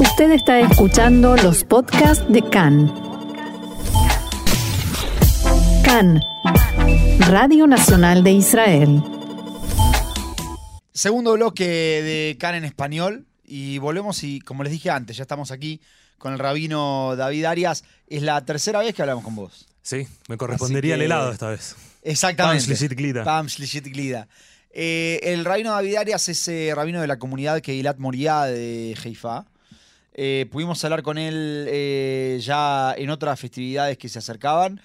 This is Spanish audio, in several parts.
Usted está escuchando los podcasts de CAN. CAN, Radio Nacional de Israel. Segundo bloque de CAN en español. Y volvemos y, como les dije antes, ya estamos aquí con el rabino David Arias. Es la tercera vez que hablamos con vos. Sí, me correspondería que- el helado esta vez. Exactamente. Pam Shlishit Glida. Pam Shlishit Glida. Eh, el rabino David Arias es eh, rabino de la comunidad Keilat Moriah de Haifa. Eh, pudimos hablar con él eh, ya en otras festividades que se acercaban.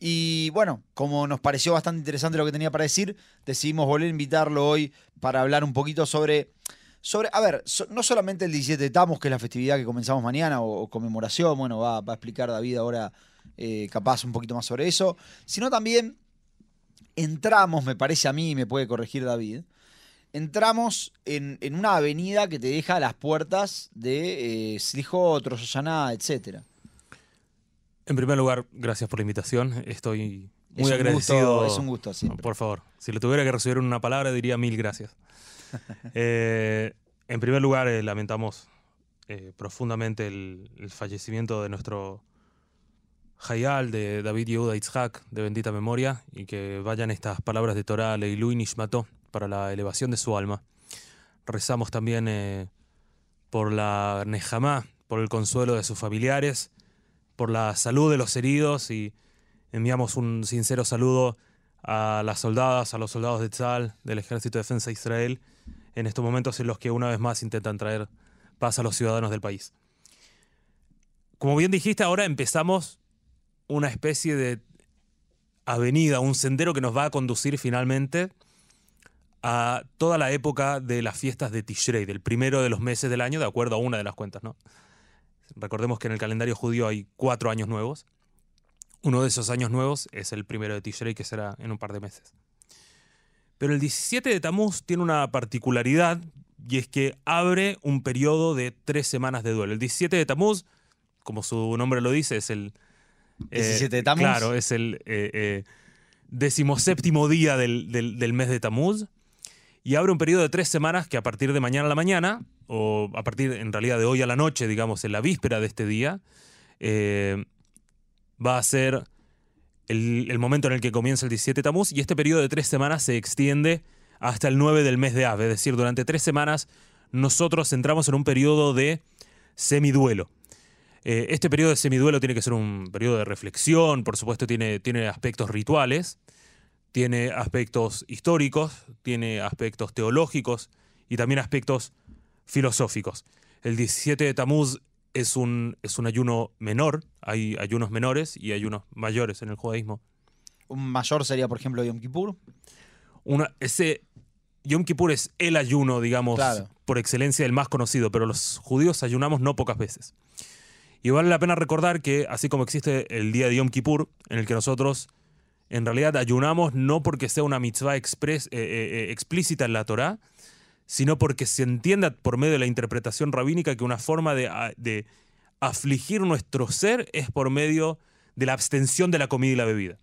Y bueno, como nos pareció bastante interesante lo que tenía para decir, decidimos volver a invitarlo hoy para hablar un poquito sobre. sobre a ver, no solamente el 17 de Tammuz, que es la festividad que comenzamos mañana, o, conmemoración, bueno, va, a explicar David ahora eh, capaz un poquito más sobre eso, sino también entramos, me parece a mí, me puede corregir David, entramos en, en una avenida que te deja a las puertas de eh, Slijot, Rosh Hashanah, etc. En primer lugar, gracias por la invitación. Estoy Es muy agradecido. gusto- es un gusto siempre. Por favor, si le tuviera que recibir una palabra, diría mil gracias. Eh, en primer lugar, eh, lamentamos eh, profundamente el, el fallecimiento de nuestro Hayal, de David Yehuda Itzhak, de bendita memoria, y que vayan estas palabras de Torah, Leilui Nishmato, para la elevación de su alma. Rezamos también eh, por la Nejamá, por el consuelo de sus familiares, por la salud de los heridos y enviamos un sincero saludo a las soldadas, a los soldados de Tzal, del Ejército de Defensa de Israel, en estos momentos en los que una vez más intentan traer paz a los ciudadanos del país. Como bien dijiste, ahora empezamos una especie de avenida, un sendero que nos va a conducir finalmente a toda la época de las fiestas de Tishrei, del primero de los meses del año, de acuerdo a una de las cuentas, ¿no? Recordemos que en el calendario judío hay cuatro años nuevos. Uno de esos años nuevos es el primero de Tishrei, que será en un par de meses. Pero el 17 de Tamuz tiene una particularidad y es que abre un periodo de tres semanas de duelo. El 17 de Tamuz, como su nombre lo dice, es el... eh, 17 de Tamuz. Claro, es el eh, eh, decimoséptimo día del, del- del mes de Tamuz. Y abre un periodo de tres semanas que a partir de mañana a la mañana, o a partir en realidad de hoy a la noche, digamos, en la víspera de este día, eh, va a ser el, momento en el que comienza el 17 de Tamuz y este periodo de tres semanas se extiende hasta el 9 del mes de Av, es decir, durante tres semanas nosotros entramos en un periodo de semiduelo. Eh, este periodo de semiduelo tiene que ser un periodo de reflexión, por supuesto tiene, tiene aspectos rituales, tiene aspectos históricos, tiene aspectos teológicos y también aspectos filosóficos. El 17 de Tamuz es un, es un ayuno menor, hay ayunos menores y ayunos mayores en el judaísmo. Un mayor sería, por ejemplo, Yom Kippur. Una, ese Yom Kippur es el ayuno, digamos, Claro. por excelencia el más conocido, pero los judíos ayunamos no pocas veces. Y vale la pena recordar que así como existe el día de Yom Kippur, en el que nosotros en realidad ayunamos no porque sea una mitzvah expres- eh, eh, eh, explícita en la Torá, sino porque se entienda por medio de la interpretación rabínica que una forma de, a- de afligir nuestro ser es por medio de la abstención de la comida y la bebida.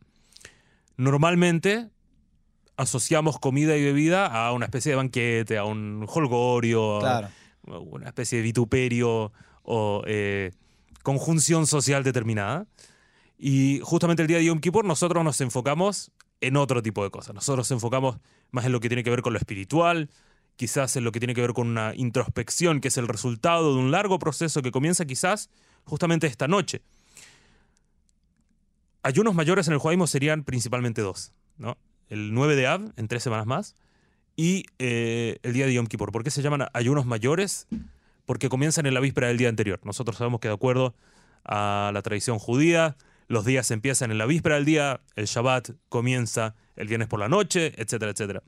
Normalmente asociamos comida y bebida a una especie de banquete, a un holgorio, a- una especie de vituperio o eh, conjunción social determinada. Y justamente el día de Yom Kippur nosotros nos enfocamos en otro tipo de cosas. Nosotros nos enfocamos más en lo que tiene que ver con lo espiritual, quizás en lo que tiene que ver con una introspección, que es el resultado de un largo proceso que comienza quizás justamente esta noche. Ayunos mayores en el judaísmo serían principalmente dos, ¿no? El 9 de Av, en tres semanas más, y eh, el día de Yom Kippur. ¿Por qué se llaman ayunos mayores? Porque comienzan en la víspera del día anterior. Nosotros sabemos que de acuerdo a la tradición judía, los días empiezan en la víspera del día, el Shabbat comienza el viernes por la noche, etcétera, etcétera.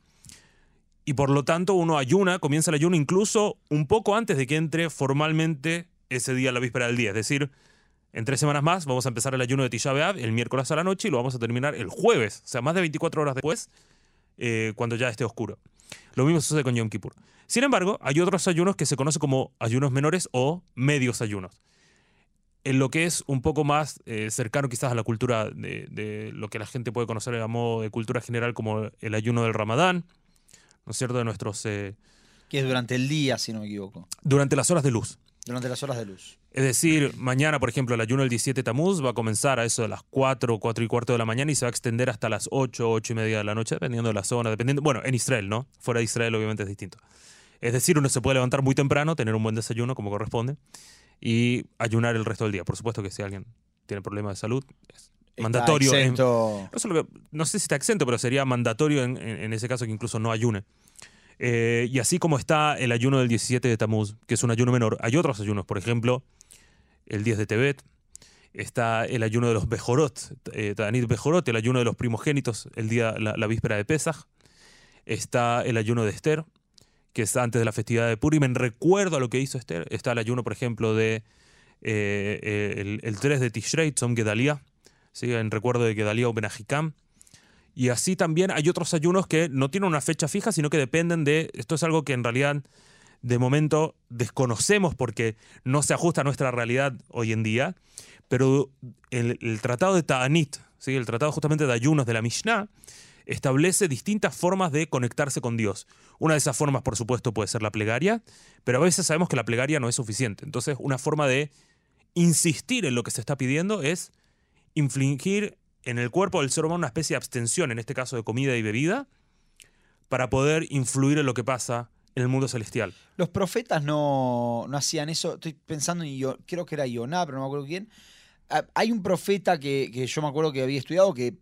Y por lo tanto uno ayuna, comienza el ayuno incluso un poco antes de que entre formalmente ese día la víspera del día. Es decir, en tres semanas más vamos a empezar el ayuno de Tisha B'Av el miércoles a la noche y lo vamos a terminar el jueves, o sea, más de 24 horas después, eh, cuando ya esté oscuro. Lo mismo sucede con Yom Kippur. Sin embargo, hay otros ayunos que se conocen como ayunos menores o medios ayunos. En lo que es un poco más eh, cercano quizás a la cultura de, de lo que la gente puede conocer a modo de cultura general como el ayuno del Ramadán, ¿no es cierto? De nuestros... eh, Que es durante el día, si no me equivoco. durante las horas de luz. Durante las horas de luz. Es decir, mañana, por ejemplo, el ayuno del 17 Tamuz va a comenzar a eso de las 4, 4 y cuarto de la mañana y se va a extender hasta las 8, 8 y media de la noche, dependiendo de la zona, dependiendo, bueno, en Israel, ¿no? Fuera de Israel obviamente es distinto. Es decir, uno se puede levantar muy temprano, tener un buen desayuno como corresponde y ayunar el resto del día. Por supuesto que si alguien tiene problemas de salud, es mandatorio. en- no, solo que- no sé si está exento, pero sería mandatorio en, en- en ese caso que incluso no ayune. Eh, y así como está el ayuno del 17 de Tamuz, que es un ayuno menor, hay otros ayunos, por ejemplo, el 10 de Tebet, está el ayuno de los Bejorot, eh, Tanit Bejorot, el ayuno de los primogénitos, el día, la, la víspera de Pesach, está el ayuno de Esther, que es antes de la festividad de Purim, en recuerdo a lo que hizo Esther, está el ayuno, por ejemplo, de eh, el, el 3 de Tishrei, Tzom Gedalia, ¿sí? en recuerdo de Gedalia o Benajikam, y así también hay otros ayunos que no tienen una fecha fija, sino que dependen de. Esto es algo que en realidad de momento desconocemos porque no se ajusta a nuestra realidad hoy en día. Pero el, el tratado de Ta'anit, ¿sí? el tratado justamente de ayunos de la Mishnah, establece distintas formas de conectarse con Dios. Una de esas formas, por supuesto, puede ser la plegaria, pero a veces sabemos que la plegaria no es suficiente. Entonces, una forma de insistir en lo que se está pidiendo es infligir en el cuerpo del ser humano una especie de abstención, en este caso de comida y bebida, para poder influir en lo que pasa en el mundo celestial. Los profetas no, no hacían eso. Estoy pensando en, Io- creo que era Ioná, pero no me acuerdo quién. Ah, Hay un profeta que, que yo me acuerdo que había estudiado que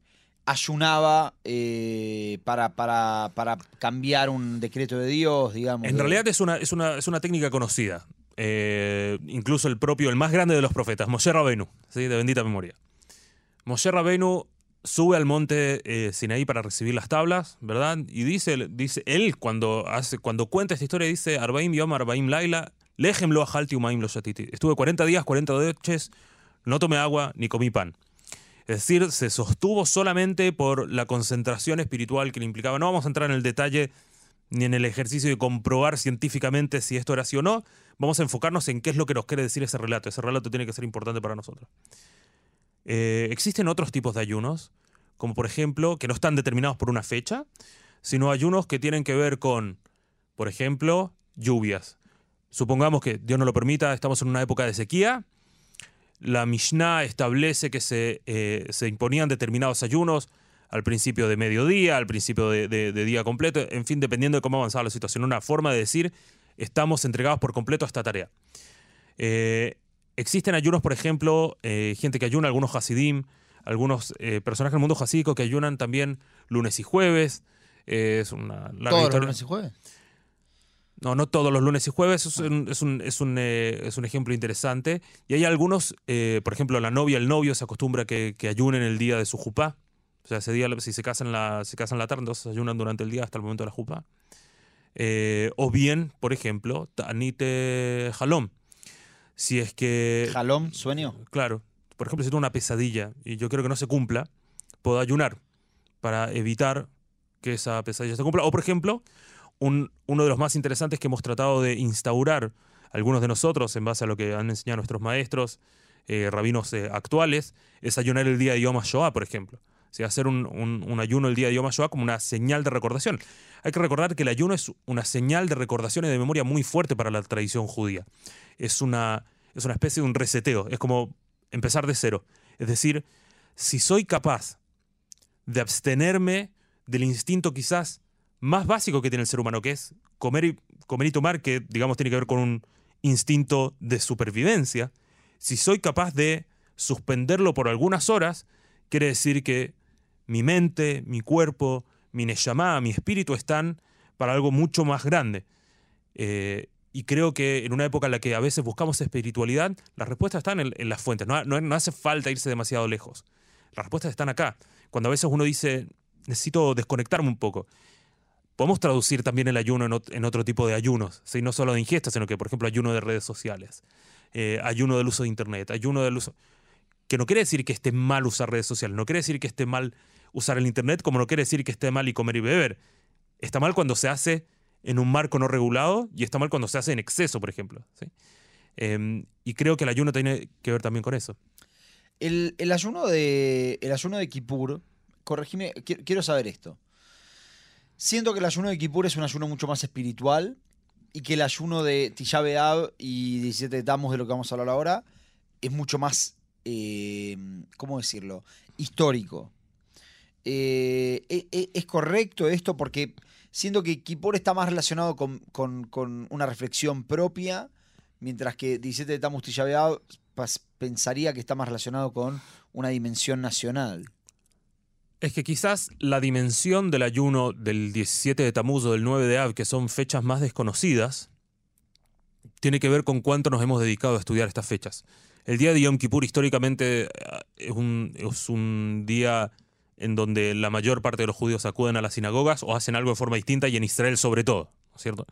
ayunaba eh, para, para, para cambiar un decreto de Dios, digamos. En de- realidad es una, es una, es una técnica conocida. Eh, incluso el propio, el más grande de los profetas, Moshe Rabenu, ¿sí? de bendita memoria. Moshe Rabenu sube al monte eh, Sinaí para recibir las tablas, ¿verdad? Y dice, dice él, cuando, hace, cuando cuenta esta historia, dice, Arbaim Yom, Arbaim Laila, Lejem lo ajalti umaim lo. Estuve 40 días, 40 noches, no tomé agua ni comí pan. Es decir, se sostuvo solamente por la concentración espiritual que le implicaba. No vamos a entrar en el detalle ni en el ejercicio de comprobar científicamente si esto era así o no. Vamos a enfocarnos en qué es lo que nos quiere decir ese relato. Ese relato tiene que ser importante para nosotros. Eh, existen otros tipos de ayunos, como por ejemplo, que no están determinados por una fecha, sino ayunos que tienen que ver con, por ejemplo, lluvias. Supongamos que Dios no lo permita, estamos en una época de sequía. La Mishnah establece que se, eh, se imponían determinados ayunos al principio de mediodía, al principio de, de- de día completo, en fin, dependiendo de cómo avanzaba la situación. Una forma de decir, estamos entregados por completo a esta tarea. Eh, existen ayunos, por ejemplo, eh, gente que ayuna, algunos hasidim, algunos personajes del mundo hasídico que ayunan también lunes y jueves. Es una larga todos los historia. lunes y jueves. No, no todos los lunes y jueves, es un, es un, es un, eh, es un ejemplo interesante. Y hay algunos, eh, por ejemplo, la novia, el novio se acostumbra que, que ayunen el día de su jupá. O sea, ese día, si se casan la, se casan la tarde, entonces ayunan durante el día hasta el momento de la jupá. Eh, o bien, por ejemplo, Tanite Jalom. Si es que. Jalom, sueño. Claro. Por ejemplo, si tengo una pesadilla y yo quiero que no se cumpla, puedo ayunar para evitar que esa pesadilla se cumpla. O, por ejemplo, un- uno de los más interesantes que hemos tratado de instaurar algunos de nosotros en base a lo que han enseñado nuestros maestros, eh, rabinos eh, actuales, es ayunar el día de Yom HaShoah, por ejemplo. O hacer un ayuno el día de Yom HaShoah como una señal de recordación. Hay que recordar que el ayuno es una señal de recordación y de memoria muy fuerte para la tradición judía. Es una, es una especie de un reseteo, es como empezar de cero. Es decir, si soy capaz de abstenerme del instinto quizás más básico que tiene el ser humano, que es comer y, comer y tomar, que digamos tiene que ver con un instinto de supervivencia, si soy capaz de suspenderlo por algunas horas, quiere decir que mi mente, mi cuerpo, mi neshama, mi espíritu están para algo mucho más grande. Eh, y creo que en una época en la que a veces buscamos espiritualidad, las respuestas están en, las fuentes. No, no- no hace falta irse demasiado lejos. Las respuestas están acá. Cuando a veces uno dice, necesito desconectarme un poco. Podemos traducir también el ayuno en, ot- en otro tipo de ayunos, ¿sí? no solo de ingesta, sino que, por ejemplo, ayuno de redes sociales, eh, ayuno del uso de Internet, ayuno del uso... Que no quiere decir que esté mal usar redes sociales, no quiere decir que esté mal usar el Internet, como no quiere decir que esté mal comer y beber. Está mal cuando se hace en un marco no regulado y está mal cuando se hace en exceso, por ejemplo. Em, y creo que el ayuno tiene que ver también con eso. El, ayuno de. El ayuno de Kippur. Corregime, qui- quiero saber esto. Siento que el ayuno de Kippur es un ayuno mucho más espiritual y que el ayuno de Tisha y 17 de Tammuz, de lo que vamos a hablar ahora, es mucho más, eh, ¿cómo decirlo?, histórico. Eh, e- e- es correcto esto porque siento que Kippur está más relacionado con, con- una reflexión propia, mientras que 17 de pas- pensaría que está más relacionado con una dimensión nacional. Es que quizás la dimensión del ayuno del 17 de Tamuz o del 9 de Av, que son fechas más desconocidas, tiene que ver con cuánto nos hemos dedicado a estudiar estas fechas. El día de Yom Kippur históricamente eh, es un, es un día en donde la mayor parte de los judíos acuden a las sinagogas o hacen algo de forma distinta y en Israel sobre todo, ¿no es cierto?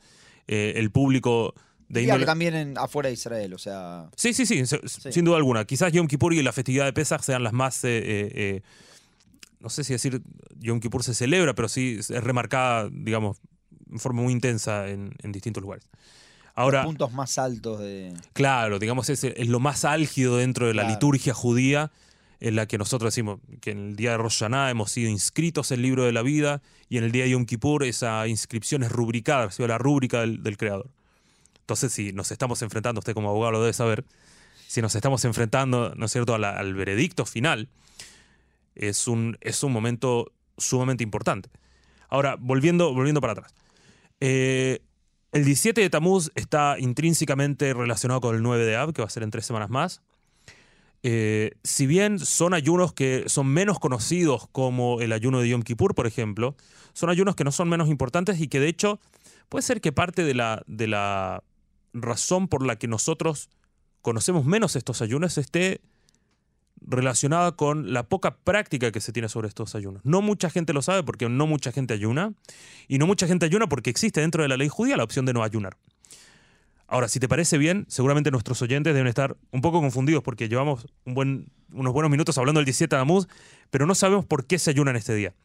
Eh, el público de índole... también en- afuera de Israel, o sea... Sí, sí, sí, se- sin duda alguna. Quizás Yom Kippur y la festividad de Pesach sean las más, eh, no sé si decir Yom Kippur se celebra, pero sí es remarcada, digamos, en forma muy intensa en, en distintos lugares. Ahora, los puntos más altos de... claro, digamos, es, es lo más álgido dentro de la Claro. liturgia judía, en la que nosotros decimos que en el día de Rosh Hashanah hemos sido inscritos en el libro de la vida y en el día de Yom Kippur esa inscripción es rubricada, ha sido la rúbrica del, del Creador. Entonces, si nos estamos enfrentando, usted como abogado lo debe saber, si nos estamos enfrentando, ¿no es cierto?, la- al veredicto final, es un, es un momento sumamente importante. Ahora, volviendo, volviendo para atrás. Eh, el 17 de Tamuz está intrínsecamente relacionado con el 9 de Ab, que va a ser en tres semanas más. Eh, si bien son ayunos que son menos conocidos como el ayuno de Yom Kippur, por ejemplo, son ayunos que no son menos importantes y que de hecho puede ser que parte de la, de la razón por la que nosotros conocemos menos estos ayunos esté relacionada con la poca práctica que se tiene sobre estos ayunos. No mucha gente lo sabe porque no mucha gente ayuna, y no mucha gente ayuna porque existe dentro de la ley judía la opción de no ayunar. Ahora, si te parece bien, seguramente nuestros oyentes deben estar un poco confundidos porque llevamos unos buenos minutos hablando del 17 de Amuz, pero no sabemos por qué se ayuna en este día.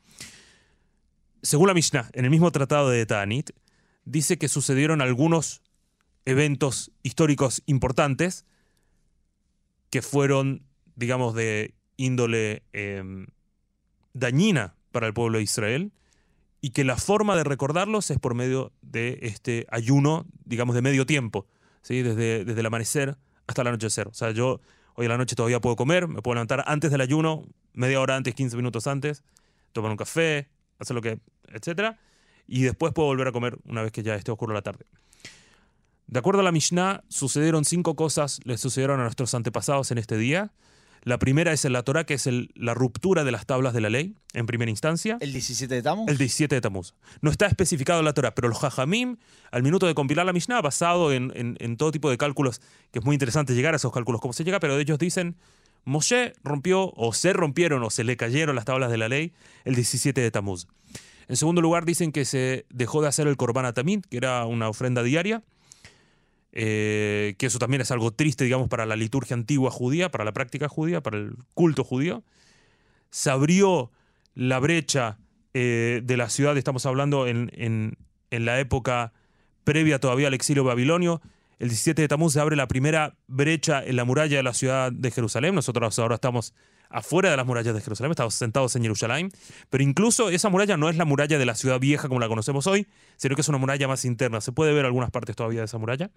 Según la Mishnah, en el mismo tratado de Ta'anit, dice que sucedieron algunos eventos históricos importantes que fueron, digamos, de índole eh, dañina para el pueblo de Israel y que la forma de recordarlos es por medio de este ayuno, digamos, de medio tiempo, ¿sí? desde, desde el amanecer hasta el anochecer. O sea, yo hoy a la noche todavía puedo comer, me puedo levantar antes del ayuno, media hora antes, 15 minutos antes, tomar un café, hacer lo que, etcétera, y después puedo volver a comer una vez que ya esté oscuro la tarde. De acuerdo a la Mishnah, sucedieron cinco cosas, le sucedieron a nuestros antepasados en este día. La primera es en la Torah, que es el- la ruptura de las tablas de la ley, en primera instancia. ¿El 17 de Tammuz? El 17 de Tamuz. No está especificado en la Torah, pero los Jajamim, al minuto de compilar la Mishnah, basado en, en- en todo tipo de cálculos, que es muy interesante llegar a esos cálculos, cómo se llega, pero ellos dicen, Moshe rompió, o se rompieron, o se le cayeron las tablas de la ley el 17 de Tamuz. En segundo lugar, dicen que se dejó de hacer el Korban Atamid, que era una ofrenda diaria, eh, que eso también es algo triste, digamos, para la liturgia antigua judía, para la práctica judía, para el culto judío. Se abrió la brecha eh, de la ciudad, estamos hablando en, en- la época previa todavía al exilio babilonio. El 17 de Tamuz se abre la primera brecha en la muralla de la ciudad de Jerusalén. Nosotros ahora estamos afuera de las murallas de Jerusalén, estamos sentados en Jerusalén, pero incluso esa muralla no es la muralla de la ciudad vieja como la conocemos hoy, sino que es una muralla más interna. Se puede ver algunas partes todavía de esa muralla.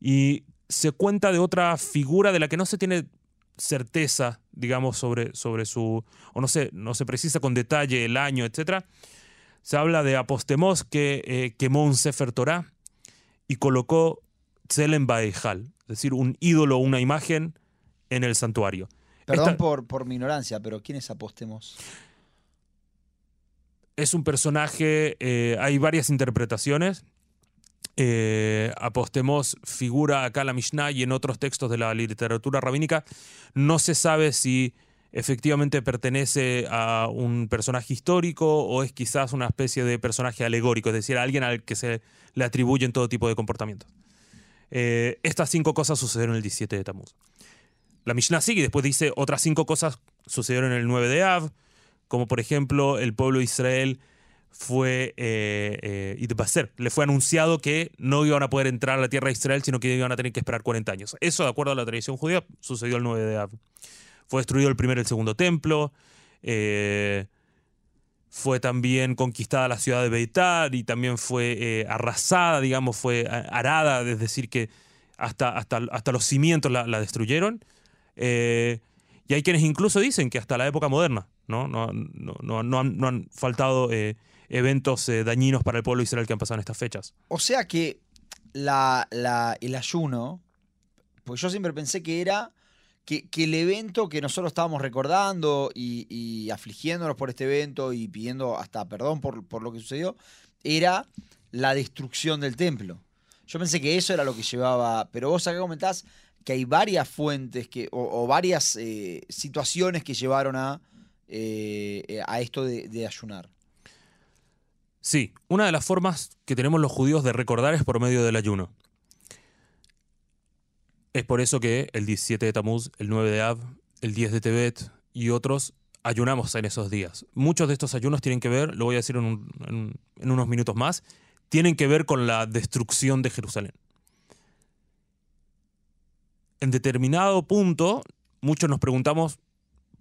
Y se cuenta de otra figura de la que no se tiene certeza, digamos, sobre, sobre su. o no se, no se precisa con detalle el año, etc. Se habla de Apostemos que eh, quemó un Sefer Torah y colocó Tselem Baejal, es decir, un ídolo, una imagen en el santuario. Perdón Esta- por, por mi ignorancia, pero ¿quién es Apostemos? es un personaje, eh, hay varias interpretaciones. Eh, Apostemos figura acá en la Mishnah y en otros textos de la literatura rabínica. No se sabe si efectivamente pertenece a un personaje histórico o es quizás una especie de personaje alegórico, es decir, a alguien al que se le atribuyen todo tipo de comportamientos. Eh, estas cinco cosas sucedieron el 17 de Tamuz. La Mishnah sigue y después dice otras cinco cosas sucedieron el 9 de Av, como por ejemplo el pueblo de Israel fue eh, eh, le fue anunciado que no iban a poder entrar a la tierra de Israel, sino que iban a tener que esperar 40 años. Eso, de acuerdo a la tradición judía, sucedió el 9 de Av. Fue destruido el primero y el segundo templo, eh, fue también conquistada la ciudad de Beitar y también fue eh, arrasada, digamos, fue arada, es decir, que hasta, hasta, hasta los cimientos la, destruyeron. Eh, y hay quienes incluso dicen que hasta la época moderna, ¿no? No, no, han, faltado eh, eventos dañinos para el pueblo israelí que han pasado en estas fechas. O sea que la, el ayuno, pues yo siempre pensé que era que, el evento que nosotros estábamos recordando y, afligiéndonos por este evento y pidiendo hasta perdón por, lo que sucedió, era la destrucción del templo. Yo pensé que eso era lo que llevaba, pero vos acá comentás que hay varias fuentes que, o, varias eh, situaciones que llevaron a, eh, a esto de ayunar. Sí, una de las formas que tenemos los judíos de recordar es por medio del ayuno. Es por eso que el 17 de Tamuz, el 9 de Av, el 10 de Tebet y otros ayunamos en esos días. Muchos de estos ayunos tienen que ver, lo voy a decir en, unos minutos más, tienen que ver con la destrucción de Jerusalén. En determinado punto, muchos nos preguntamos,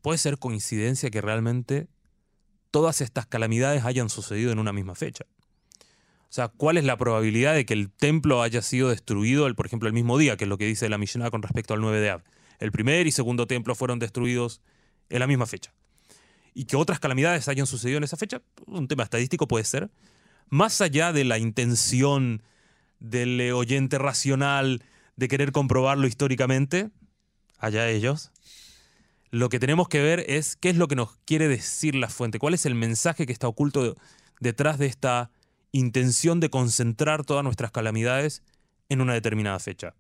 ¿puede ser coincidencia que realmente todas estas calamidades hayan sucedido en una misma fecha? O sea, ¿cuál es la probabilidad de que el templo haya sido destruido, el, por ejemplo, el mismo día, que es lo que dice la Mishnah con respecto al 9 de Av? El primer y segundo templo fueron destruidos en la misma fecha. Y que otras calamidades hayan sucedido en esa fecha, un tema estadístico puede ser. Más allá de la intención del oyente racional de querer comprobarlo históricamente, allá ellos, lo que tenemos que ver es qué es lo que nos quiere decir la fuente, cuál es el mensaje que está oculto detrás de esta intención de concentrar todas nuestras calamidades en una determinada fecha.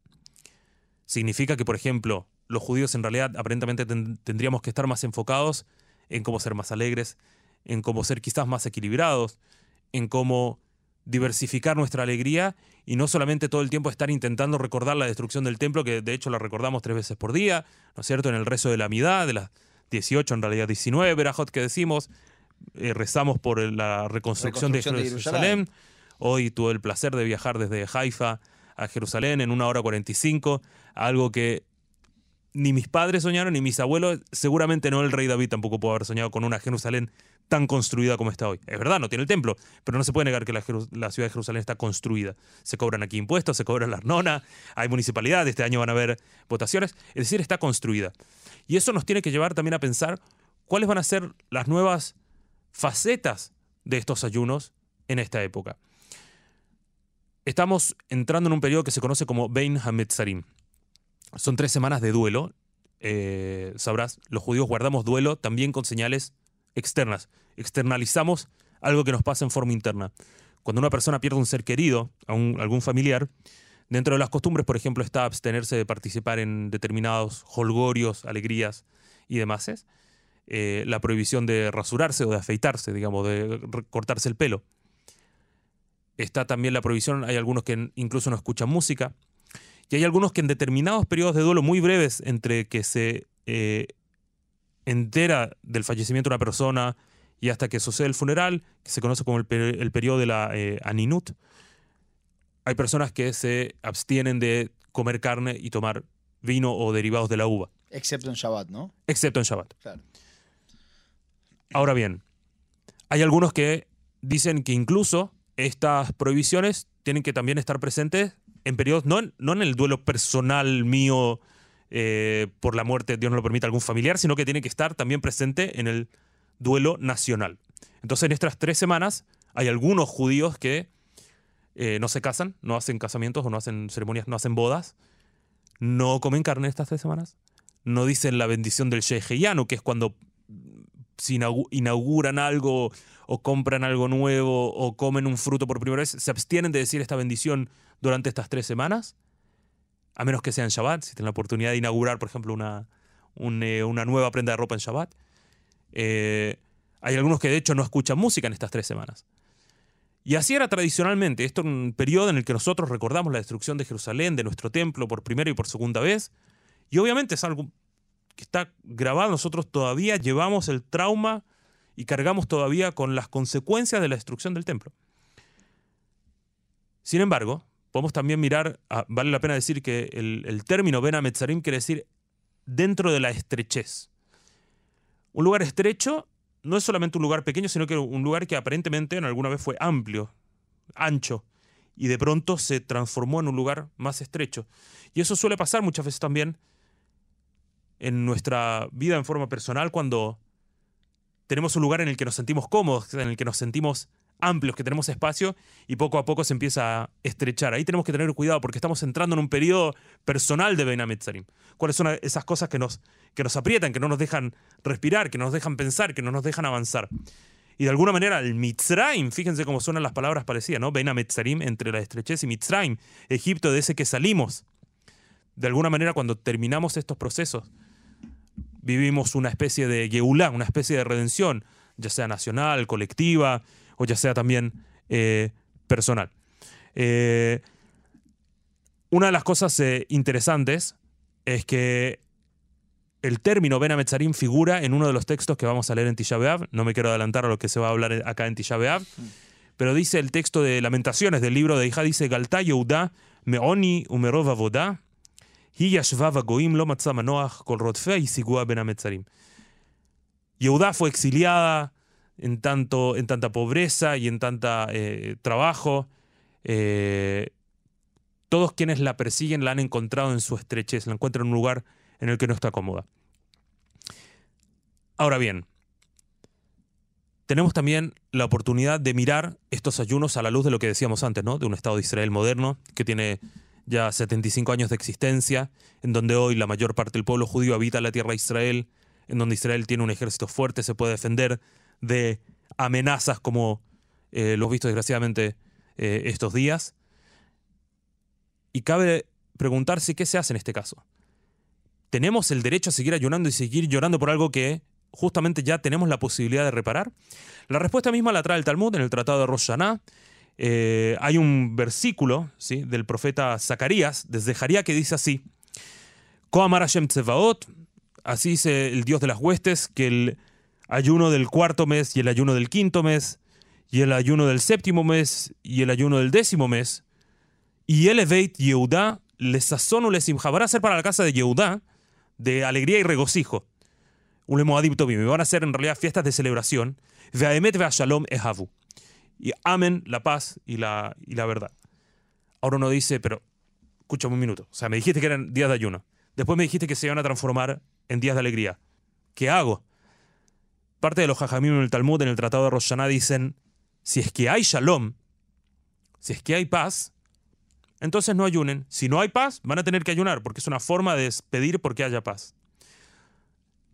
Significa que, por ejemplo, los judíos en realidad aparentemente tendríamos que estar más enfocados en cómo ser más alegres, en cómo ser quizás más equilibrados, en cómo diversificar nuestra alegría y no solamente todo el tiempo estar intentando recordar la destrucción del templo, que de hecho la recordamos tres veces por día, ¿no es cierto? En el rezo de la mitad, de las 18, en realidad 19, Berajot que decimos, eh, rezamos por la reconstrucción, de, Jerusalén. Hoy tuve el placer de viajar desde Haifa a Jerusalén en una hora 45, algo que ni mis padres soñaron ni mis abuelos, seguramente no el rey David tampoco pudo haber soñado con una Jerusalén tan construida como está hoy. Es verdad, no tiene el templo, pero no se puede negar que la, ciudad de Jerusalén está construida. Se cobran aquí impuestos, se cobran la arnona, hay municipalidad, este año van a haber votaciones, es decir, está construida. Y eso nos tiene que llevar también a pensar cuáles van a ser las nuevas facetas de estos ayunos en esta época. Estamos entrando en un periodo que se conoce como Bein Hametzarim. Son tres semanas de duelo. Eh, sabrás, los judíos guardamos duelo también con señales externas. Externalizamos algo que nos pasa en forma interna. Cuando una persona pierde un ser querido, algún familiar, dentro de las costumbres, por ejemplo, está abstenerse de participar en determinados holgorios, alegrías y demás. Eh, la prohibición de rasurarse o de afeitarse, digamos, de cortarse el pelo. Está también la prohibición, hay algunos que incluso no escuchan música, y hay algunos que en determinados periodos de duelo muy breves entre que se eh, entera del fallecimiento de una persona y hasta que sucede el funeral, que se conoce como el, periodo de la eh, aninut, hay personas que se abstienen de comer carne y tomar vino o derivados de la uva. Excepto en Shabbat, ¿no? Excepto en Shabbat. Claro. Ahora bien, hay algunos que dicen que incluso estas prohibiciones tienen que también estar presentes en periodos, no en, no en el duelo personal mío eh, por la muerte, Dios no lo permita, algún familiar, sino que tiene que estar también presente en el duelo nacional. Entonces en estas tres semanas hay algunos judíos que eh, no se casan, no hacen casamientos o no hacen ceremonias, no hacen bodas, no comen carne estas tres semanas, no dicen la bendición del Sheheyanu, que es cuando si inauguran algo o compran algo nuevo o comen un fruto por primera vez, se abstienen de decir esta bendición durante estas tres semanas, a menos que sean Shabbat, si tienen la oportunidad de inaugurar, por ejemplo, una, eh, una nueva prenda de ropa en Shabbat. Eh, hay algunos que de hecho no escuchan música en estas tres semanas. Y así era tradicionalmente. Esto es un periodo en el que nosotros recordamos la destrucción de Jerusalén, de nuestro templo, por primera y por segunda vez. Y obviamente es algo que está grabado, nosotros todavía llevamos el trauma y cargamos todavía con las consecuencias de la destrucción del templo. Sin embargo, podemos también mirar, vale la pena decir que el, término Ben Ametzarim quiere decir dentro de la estrechez. Un lugar estrecho no es solamente un lugar pequeño, sino que un lugar que aparentemente en alguna vez fue amplio, ancho, y de pronto se transformó en un lugar más estrecho. Y eso suele pasar muchas veces también en nuestra vida en forma personal cuando tenemos un lugar en el que nos sentimos cómodos, en el que nos sentimos amplios, que tenemos espacio y poco a poco se empieza a estrechar. Ahí tenemos que tener cuidado porque estamos entrando en un periodo personal de Beinametzarim. ¿Cuáles son esas cosas que nos, que nos aprietan, que no nos dejan respirar, que nos dejan pensar, que no nos dejan avanzar? Y de alguna manera el Mitzrayim, fíjense cómo suenan las palabras parecidas, ¿no? Beinametzarim entre la estrechez y Mitzrayim, Egipto de ese que salimos. De alguna manera cuando terminamos estos procesos, vivimos una especie de Geulá, una especie de redención, ya sea nacional, colectiva, o ya sea también eh, personal. Eh, una de las cosas eh, interesantes es que el término Ben Ametzarim figura en uno de los textos que vamos a leer en Tisha B'Av. No me quiero adelantar a lo que se va a hablar acá en Tisha B'Av, pero dice el texto de Lamentaciones del libro de Hija, dice Galta Yehuda Meoni Umerov Avoda Hi Yashvav Goim Lo Matzah Manoach Kol Rodfea y Sigua Ben Ametzarim. Yehuda fue exiliada, en, tanto, en tanta pobreza y en tanta eh, trabajo. Todos quienes la persiguen la han encontrado en su estrechez, la encuentran en un lugar en el que no está cómoda. Ahora bien, tenemos también la oportunidad de mirar estos ayunos a la luz de lo que decíamos antes, ¿no? De un Estado de Israel moderno que tiene ya 75 años de existencia, en donde hoy la mayor parte del pueblo judío habita la tierra de Israel, en donde Israel tiene un ejército fuerte, se puede defender de amenazas como eh, lo he visto desgraciadamente eh, estos días. Y cabe preguntarse qué se hace en este caso. ¿Tenemos el derecho a seguir ayunando y seguir llorando por algo que justamente ya tenemos la posibilidad de reparar? La respuesta misma la trae el Talmud en el Tratado de Rosh eh, hay un versículo ¿sí? del profeta Zacarías, desde Jaría, que dice así: Koamar Hashem Tsevaot, así dice el Dios de las huestes, que el ayuno del cuarto mes y el ayuno del quinto mes, y el ayuno del séptimo mes y el ayuno del décimo mes, y el Eveit Yehudá les sazonu les para la casa de Yehudá de alegría y regocijo. Un lemoadim me van a ser en realidad fiestas de celebración. Ve'aemet ve'ashalom ehavu. Y amen la paz y la, y la verdad. Ahora uno dice, pero escúchame un minuto. O sea, me dijiste que eran días de ayuno. Después me dijiste que se iban a transformar en días de alegría. ¿Qué hago? Parte de los jajamim en el Talmud, en el Tratado de Rosh dicen, si es que hay shalom, si es que hay paz, entonces no ayunen. Si no hay paz, van a tener que ayunar, porque es una forma de pedir porque haya paz.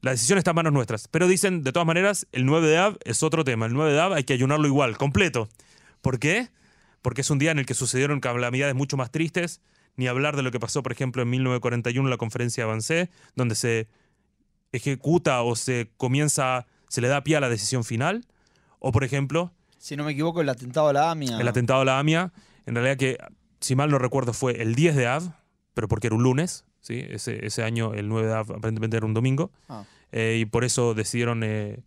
La decisión está en manos nuestras. Pero dicen, de todas maneras, el 9 de Av es otro tema. El 9 de Av hay que ayunarlo igual, completo. ¿Por qué? Porque es un día en el que sucedieron calamidades mucho más tristes. Ni hablar de lo que pasó, por ejemplo, en 1941 en la conferencia de Avancé, donde se ejecuta o se comienza se le da pie a la decisión final. O, por ejemplo... Si no me equivoco, el atentado a la AMIA. El atentado a la AMIA, en realidad que, si mal no recuerdo, fue el 10 de Av, pero porque era un lunes, ¿sí? ese, ese año el 9 de Av aparentemente era un domingo, ah. eh, y por eso decidieron eh,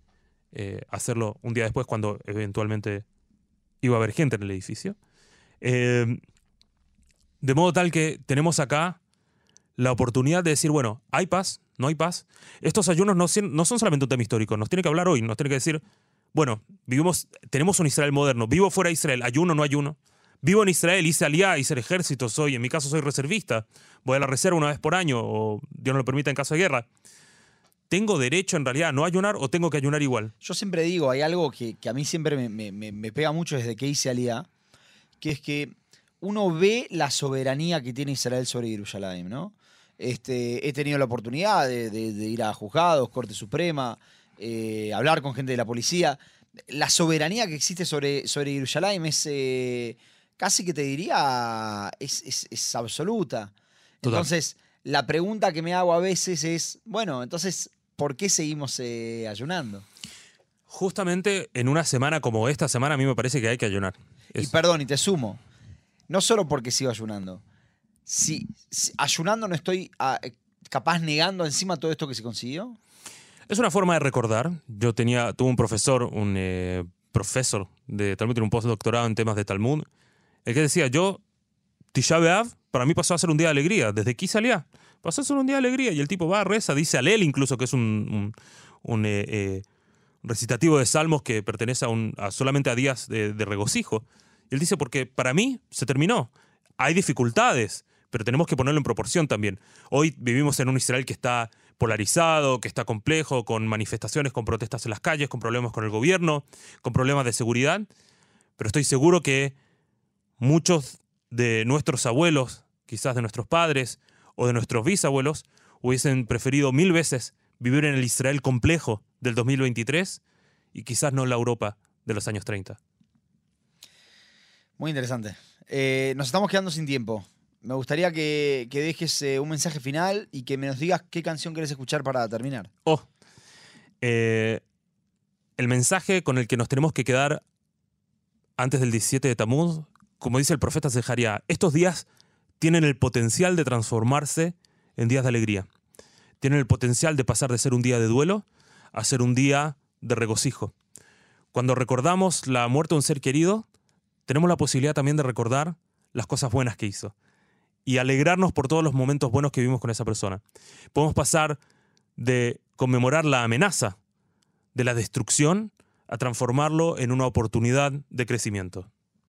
eh, hacerlo un día después cuando eventualmente iba a haber gente en el edificio. de modo tal que tenemos acá la oportunidad de decir, bueno, hay paz, no hay paz. Estos ayunos no, no son solamente un tema histórico, nos tiene que hablar hoy, nos tiene que decir, bueno, vivimos, tenemos un Israel moderno, vivo fuera de Israel, ayuno, no ayuno. Vivo en Israel, hice aliá, hice el ejército, soy, en mi caso soy reservista, voy a la reserva una vez por año, o Dios no lo permita en caso de guerra. ¿Tengo derecho en realidad a no ayunar o tengo que ayunar igual? Yo siempre digo, hay algo que, a mí siempre me, pega mucho desde que hice aliá, que es que uno ve la soberanía que tiene Israel sobre Jerusalén, ¿no? Este, he tenido la oportunidad de, ir a juzgados, Corte Suprema, eh, hablar con gente de la policía. La soberanía que existe sobre, sobre Jerusalén es eh, casi que te diría, es, absoluta. Entonces, la pregunta que me hago a veces es, bueno, entonces, ¿por qué seguimos eh, ayunando? Justamente en una semana como esta semana a mí me parece que hay que ayunar. Y perdón, y te sumo, no solo porque sigo ayunando, si, ayunando no estoy ah, capaz negando encima todo esto que se consiguió? Es una forma de recordar. Yo tenía, tuve un profesor, un eh, profesor de Talmud, tiene un postdoctorado en temas de Talmud, el que decía, yo, Tisha B'Av, para mí pasó a ser un día de alegría, desde aquí salía, pasó a ser un día de alegría, y el tipo va, reza, dice Alel incluso, que es un, un, eh, eh, recitativo de salmos que pertenece a, un, a solamente a días de, de regocijo. Y él dice, porque para mí se terminó. Hay dificultades, pero tenemos que ponerlo en proporción también. Hoy vivimos en un Israel que está polarizado, que está complejo, con manifestaciones, con protestas en las calles, con problemas con el gobierno, con problemas de seguridad, pero estoy seguro que muchos de nuestros abuelos, quizás de nuestros padres o de nuestros bisabuelos, hubiesen preferido mil veces vivir en el Israel complejo del 2023 y quizás no en la Europa de los años 30. Muy interesante. Eh, nos estamos quedando sin tiempo. Me gustaría que, que dejes eh, un mensaje final y que me nos digas qué canción querés escuchar para terminar. Oh, eh, el mensaje con el que nos tenemos que quedar antes del 17 de Tamuz, como dice el profeta Zeharia, estos días tienen el potencial de transformarse en días de alegría. Tienen el potencial de pasar de ser un día de duelo a ser un día de regocijo. Cuando recordamos la muerte de un ser querido, tenemos la posibilidad también de recordar las cosas buenas que hizo y alegrarnos por todos los momentos buenos que vivimos con esa persona. Podemos pasar de conmemorar la amenaza de la destrucción a transformarlo en una oportunidad de crecimiento.